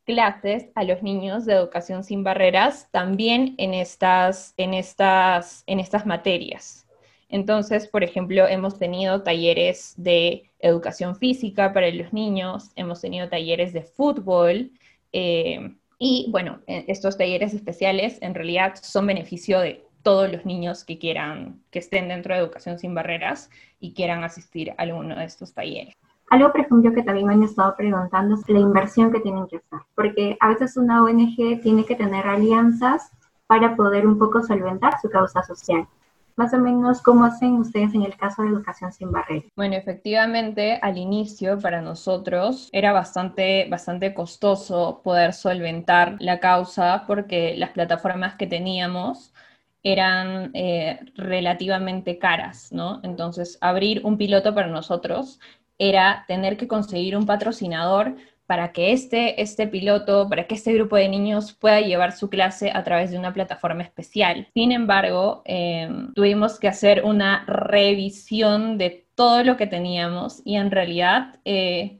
clases a los niños de educación sin barreras también en estas, en estas, en estas materias. Entonces, por ejemplo, hemos tenido talleres de educación física para los niños, hemos tenido talleres de fútbol eh, y bueno, e, estos talleres especiales en realidad son beneficio de todos los niños que quieran, que estén dentro de educación sin barreras y quieran asistir a alguno de estos talleres. Algo, por ejemplo, que también me han estado preguntando es la inversión que tienen que hacer, porque a veces una ONG tiene que tener alianzas para poder un poco solventar su causa social. Más o menos, ¿cómo hacen ustedes en el caso de Educación Sin Barreras? Bueno, efectivamente, al inicio para nosotros era bastante, bastante costoso poder solventar la causa porque las plataformas que teníamos eran eh, relativamente caras, ¿no? Entonces, abrir un piloto para nosotros era tener que conseguir un patrocinador para que este, este piloto, para que este grupo de niños pueda llevar su clase a través de una plataforma especial. Sin embargo, em, tuvimos que hacer una revisión de todo lo que teníamos y en realidad eh,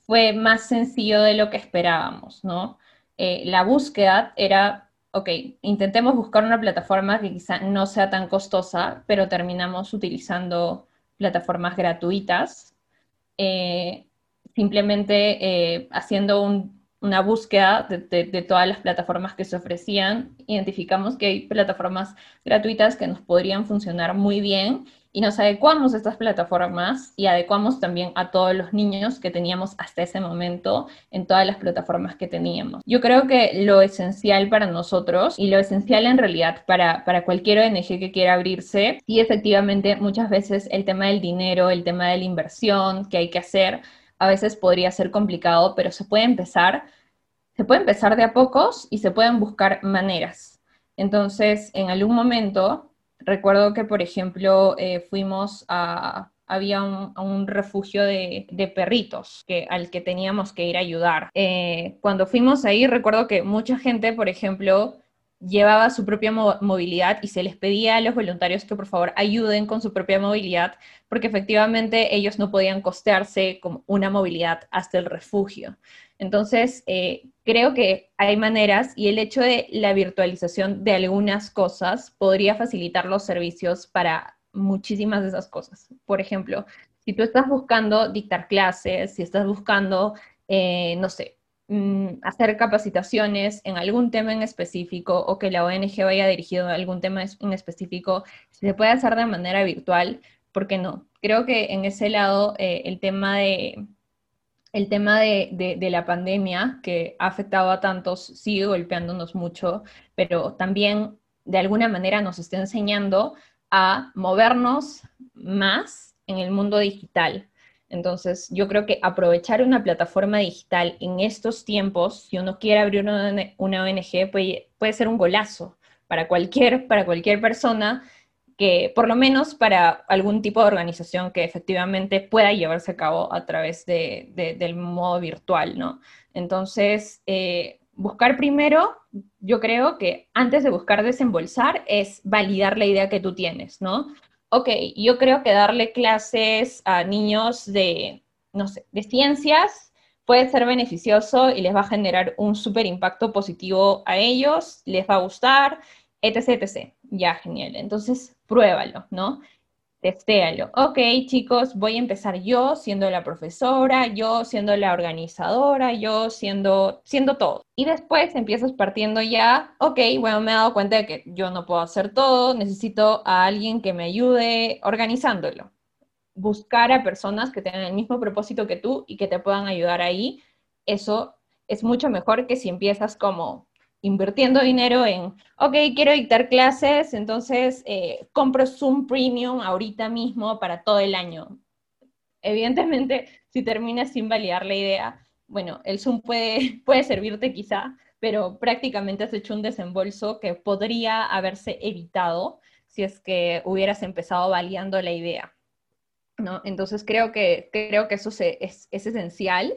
fue más sencillo de lo que esperábamos, ¿no? Eh, la búsqueda era, ok, intentemos buscar una plataforma que quizá no sea tan costosa, pero terminamos utilizando plataformas gratuitas eh, simplemente eh, haciendo una búsqueda de, todas las plataformas que se ofrecían, identificamos que hay plataformas gratuitas que nos podrían funcionar muy bien y nos adecuamos a estas plataformas y adecuamos también a todos los niños que teníamos hasta ese momento en todas las plataformas que teníamos. Yo creo que lo esencial para nosotros y lo esencial en realidad para, para cualquier ONG que quiera abrirse, y efectivamente muchas veces el tema del dinero, el tema de la inversión que hay que hacer, a veces podría ser complicado, pero se puede empezar se puede empezar de a pocos y se pueden buscar maneras. Entonces, en algún momento, recuerdo que, por ejemplo, eh, fuimos a, había un, refugio de, perritos que, al que teníamos que ir a ayudar. Eh, cuando fuimos ahí, recuerdo que mucha gente, por ejemplo, llevaba su propia movilidad y se les pedía a los voluntarios que por favor ayuden con su propia movilidad, porque efectivamente ellos no podían costearse con una movilidad hasta el refugio. Entonces, eh, creo que hay maneras y el hecho de la virtualización de algunas cosas podría facilitar los servicios para muchísimas de esas cosas. Por ejemplo, si tú estás buscando dictar clases, si estás buscando, eh, no sé, mm, hacer capacitaciones en algún tema en específico o que la ONG vaya dirigido a algún tema en específico, si se puede hacer de manera virtual, ¿por qué no? Creo que en ese lado eh, el tema de el tema de, la pandemia que ha afectado a tantos sigue golpeándonos mucho, pero también de alguna manera nos está enseñando a movernos más en el mundo digital. Entonces, yo creo que aprovechar una plataforma digital en estos tiempos, si uno quiere abrir una, ONG, puede, ser un golazo para cualquier, para cualquier persona que, por lo menos para algún tipo de organización que efectivamente pueda llevarse a cabo a través del modo virtual, ¿no? Entonces, eh, buscar primero, yo creo que antes de buscar desembolsar es validar la idea que tú tienes, ¿no? Ok, yo creo que darle clases a niños de, no sé, de ciencias puede ser beneficioso y les va a generar un súper impacto positivo a ellos, les va a gustar, etc, etc. Ya, genial. Entonces, pruébalo, ¿no? Testéalo. Ok, chicos, voy a empezar yo siendo la profesora, yo siendo la organizadora, yo siendo, siendo todo. Y después empiezas partiendo ya, ok, bueno, me he dado cuenta de que yo no puedo hacer todo, necesito a alguien que me ayude organizándolo. Buscar a personas que tengan el mismo propósito que tú y que te puedan ayudar ahí, eso es mucho mejor que si empiezas como invirtiendo dinero en, ok, quiero dictar clases, entonces eh, compro Zoom Premium ahorita mismo para todo el año. Evidentemente, si terminas sin validar la idea, bueno, el Zoom puede, puede servirte quizá, pero prácticamente has hecho un desembolso que podría haberse evitado si es que hubieras empezado validando la idea. ¿no? Entonces creo que, creo que eso es, es esencial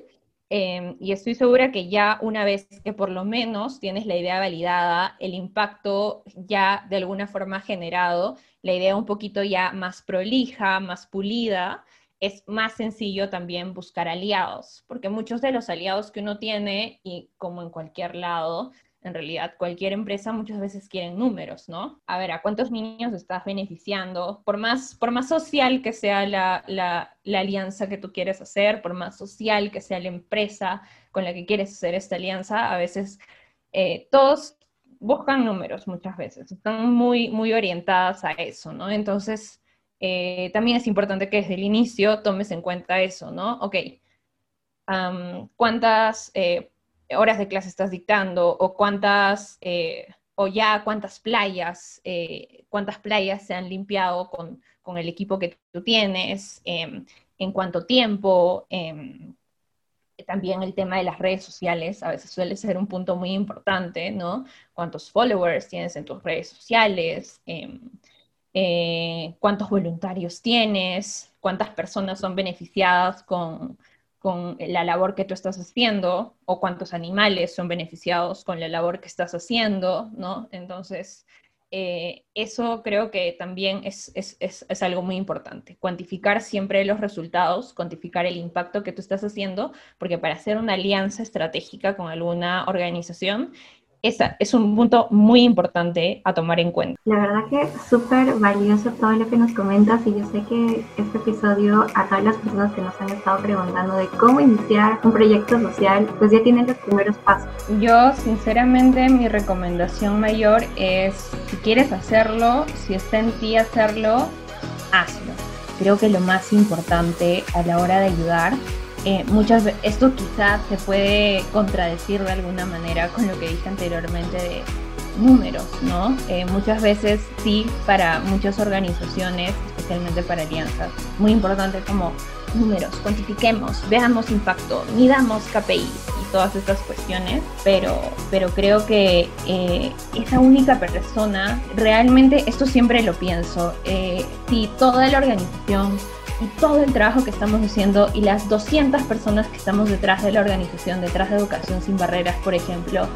Em, y estoy segura que ya una vez que por lo menos tienes la idea validada, el impacto ya de alguna forma generado, la idea un poquito ya más prolija, más pulida, es más sencillo también buscar aliados, porque muchos de los aliados que uno tiene, y como en cualquier lado, en realidad, cualquier empresa muchas veces quieren números, ¿no? A ver, ¿a cuántos niños estás beneficiando? Por más, por más social que sea la, alianza que tú quieres hacer, por más social que sea la empresa con la que quieres hacer esta alianza, a veces eh, todos buscan números muchas veces, están muy, muy orientadas a eso, ¿no? Entonces, eh, también es importante que desde el inicio tomes en cuenta eso, ¿no? Ok, ¿cuántas... Eh, horas de clase estás dictando o cuántas, eh, o ya cuántas playas, eh, cuántas playas se han limpiado con, el equipo que tú tienes, em, en cuánto tiempo. Em, también el tema de las redes sociales a veces suele ser un punto muy importante, ¿no? ¿Cuántos followers tienes en tus redes sociales? Em, eh, ¿Cuántos voluntarios tienes? ¿Cuántas personas son beneficiadas con, con la labor que tú estás haciendo o cuántos animales son beneficiados con la labor que estás haciendo, ¿no? Entonces, eh, eso creo que también es, es, es, algo muy importante, cuantificar siempre los resultados, cuantificar el impacto que tú estás haciendo, porque para hacer una alianza estratégica con alguna organización esa es un punto muy importante a tomar en cuenta. La verdad que súper valioso todo lo que nos comentas y yo sé que este episodio a todas las personas que nos han estado preguntando de cómo iniciar un proyecto social, pues ya tienen los primeros pasos. Yo sinceramente mi recomendación mayor es si quieres hacerlo, si está en ti hacerlo, hazlo. Creo que lo más importante a la hora de ayudar eh, muchas esto quizás se puede contradecir de alguna manera con lo que dije anteriormente de números, ¿no? Eh, muchas veces sí, para muchas organizaciones, especialmente para alianzas, muy importante como números, cuantifiquemos, veamos impacto, midamos KPI. todas estas cuestiones, pero, pero creo que eh, esa única persona, realmente esto siempre lo pienso, eh, si toda la organización y todo el trabajo que estamos haciendo y las 200 personas que estamos detrás de la organización, detrás de Educación Sin Barreras, por ejemplo,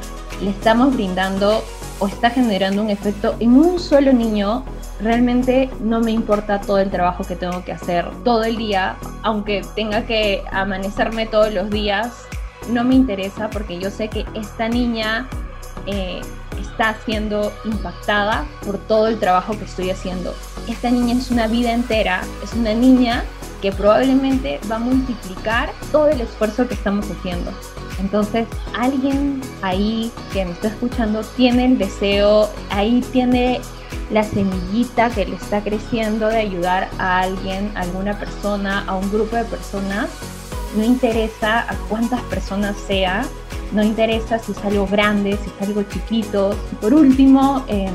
le estamos brindando o está generando un efecto en un solo niño, realmente no me importa todo el trabajo que tengo que hacer todo el día, aunque tenga que amanecerme todos los días, no me interesa porque yo sé que esta niña eh, está siendo impactada por todo el trabajo que estoy haciendo. Esta niña es una vida entera, es una niña que probablemente va a multiplicar todo el esfuerzo que estamos haciendo. Entonces, alguien ahí que me está escuchando tiene el deseo, ahí tiene la semillita que le está creciendo de ayudar a alguien, a alguna persona, a un grupo de personas. No interesa a cuántas personas sea, no interesa si es algo grande, si es algo chiquito. por último, em,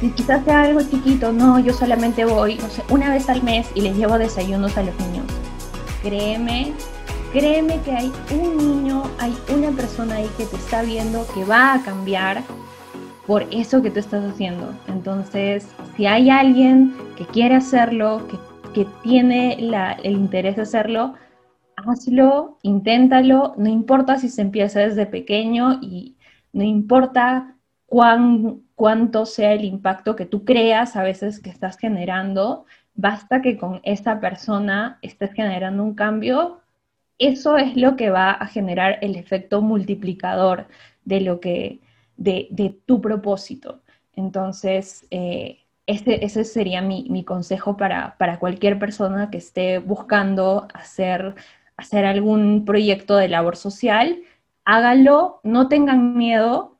si quizás sea algo chiquito, no, yo solamente voy, no sé, una vez al mes y les llevo desayunos a los niños. Créeme, créeme que hay un niño, hay una persona ahí que te está viendo que va a cambiar por eso que tú estás haciendo. Entonces, si hay alguien que quiere hacerlo, que, que tiene el interés de hacerlo, hazlo, inténtalo, no importa si se empieza desde pequeño y no importa cuán, cuánto sea el impacto que tú creas a veces que estás generando, basta que con esta persona estés generando un cambio, eso es lo que va a generar el efecto multiplicador de lo que, de, tu propósito. Entonces, eh, ese, ese, sería mi, mi consejo para, para, cualquier persona que esté buscando hacer hacer algún proyecto de labor social, háganlo, no tengan miedo.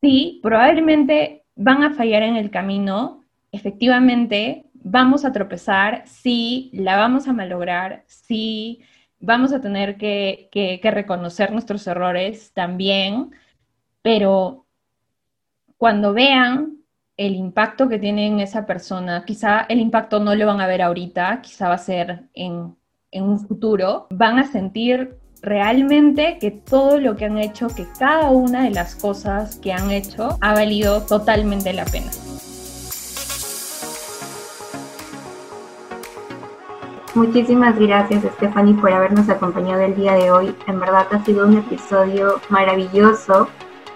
Sí, probablemente van a fallar en el camino, efectivamente vamos a tropezar, sí, la vamos a malograr, sí, vamos a tener que, que, reconocer nuestros errores también, pero cuando vean el impacto que tiene en esa persona, quizá el impacto no lo van a ver ahorita, quizá va a ser en en un futuro, van a sentir realmente que todo lo que han hecho, que cada una de las cosas que han hecho ha valido totalmente la pena. Muchísimas gracias Stephanie por habernos acompañado el día de hoy. En verdad ha sido un episodio maravilloso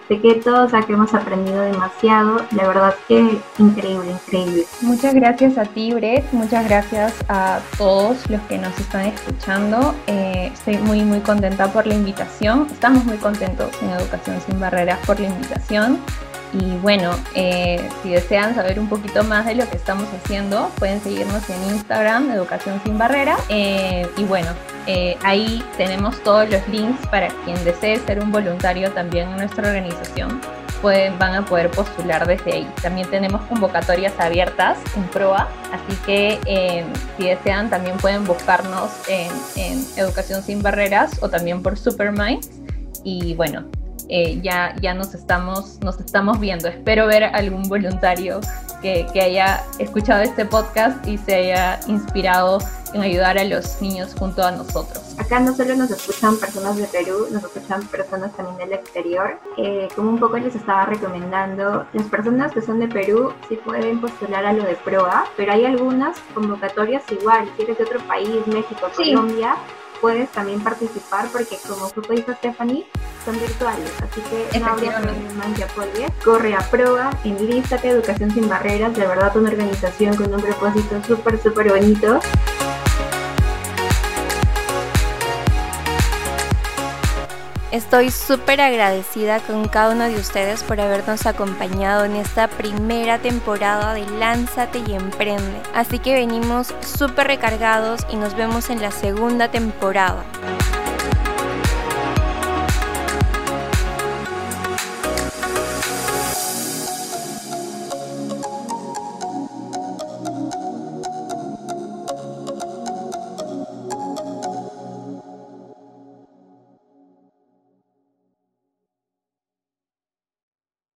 Sé que todos aquí hemos aprendido demasiado, la verdad que increíble, increíble. Muchas gracias a ti, Brett, muchas gracias a todos los que nos están escuchando. Eh, estoy muy, muy contenta por la invitación. Estamos muy contentos en Educación Sin Barreras por la invitación. Y bueno, eh, si desean saber un poquito más de lo que estamos haciendo, pueden seguirnos en Instagram, Educación Sin Barrera. Eh, y bueno, eh, ahí tenemos todos los links para quien desee ser un voluntario también en nuestra organización. Pueden, van a poder postular desde ahí. También tenemos convocatorias abiertas en proa, así que si desean también pueden buscarnos en, Educación Sin Barreras o también por Superminds. Y bueno, eh, ya, ya nos, estamos, nos estamos viendo. Espero ver algún voluntario que, que, haya escuchado este podcast y se haya inspirado en ayudar a los niños junto a nosotros. Acá no solo nos escuchan personas de Perú, nos escuchan personas también del exterior. Eh, como un poco les estaba recomendando, las personas que son de Perú sí pueden postular a lo de PROA, pero hay algunas convocatorias igual, si eres de otro país, México, Colombia, puedes también participar porque como fue dijo Stephanie, son virtuales, así que no habría problema que Corre a prueba, enlístate Educación Sin Barreras, de verdad una organización con un propósito súper, súper bonito. Estoy súper agradecida con cada uno de ustedes por habernos acompañado en esta primera temporada de Lánzate y Emprende. Así que venimos súper recargados y nos vemos en la segunda temporada.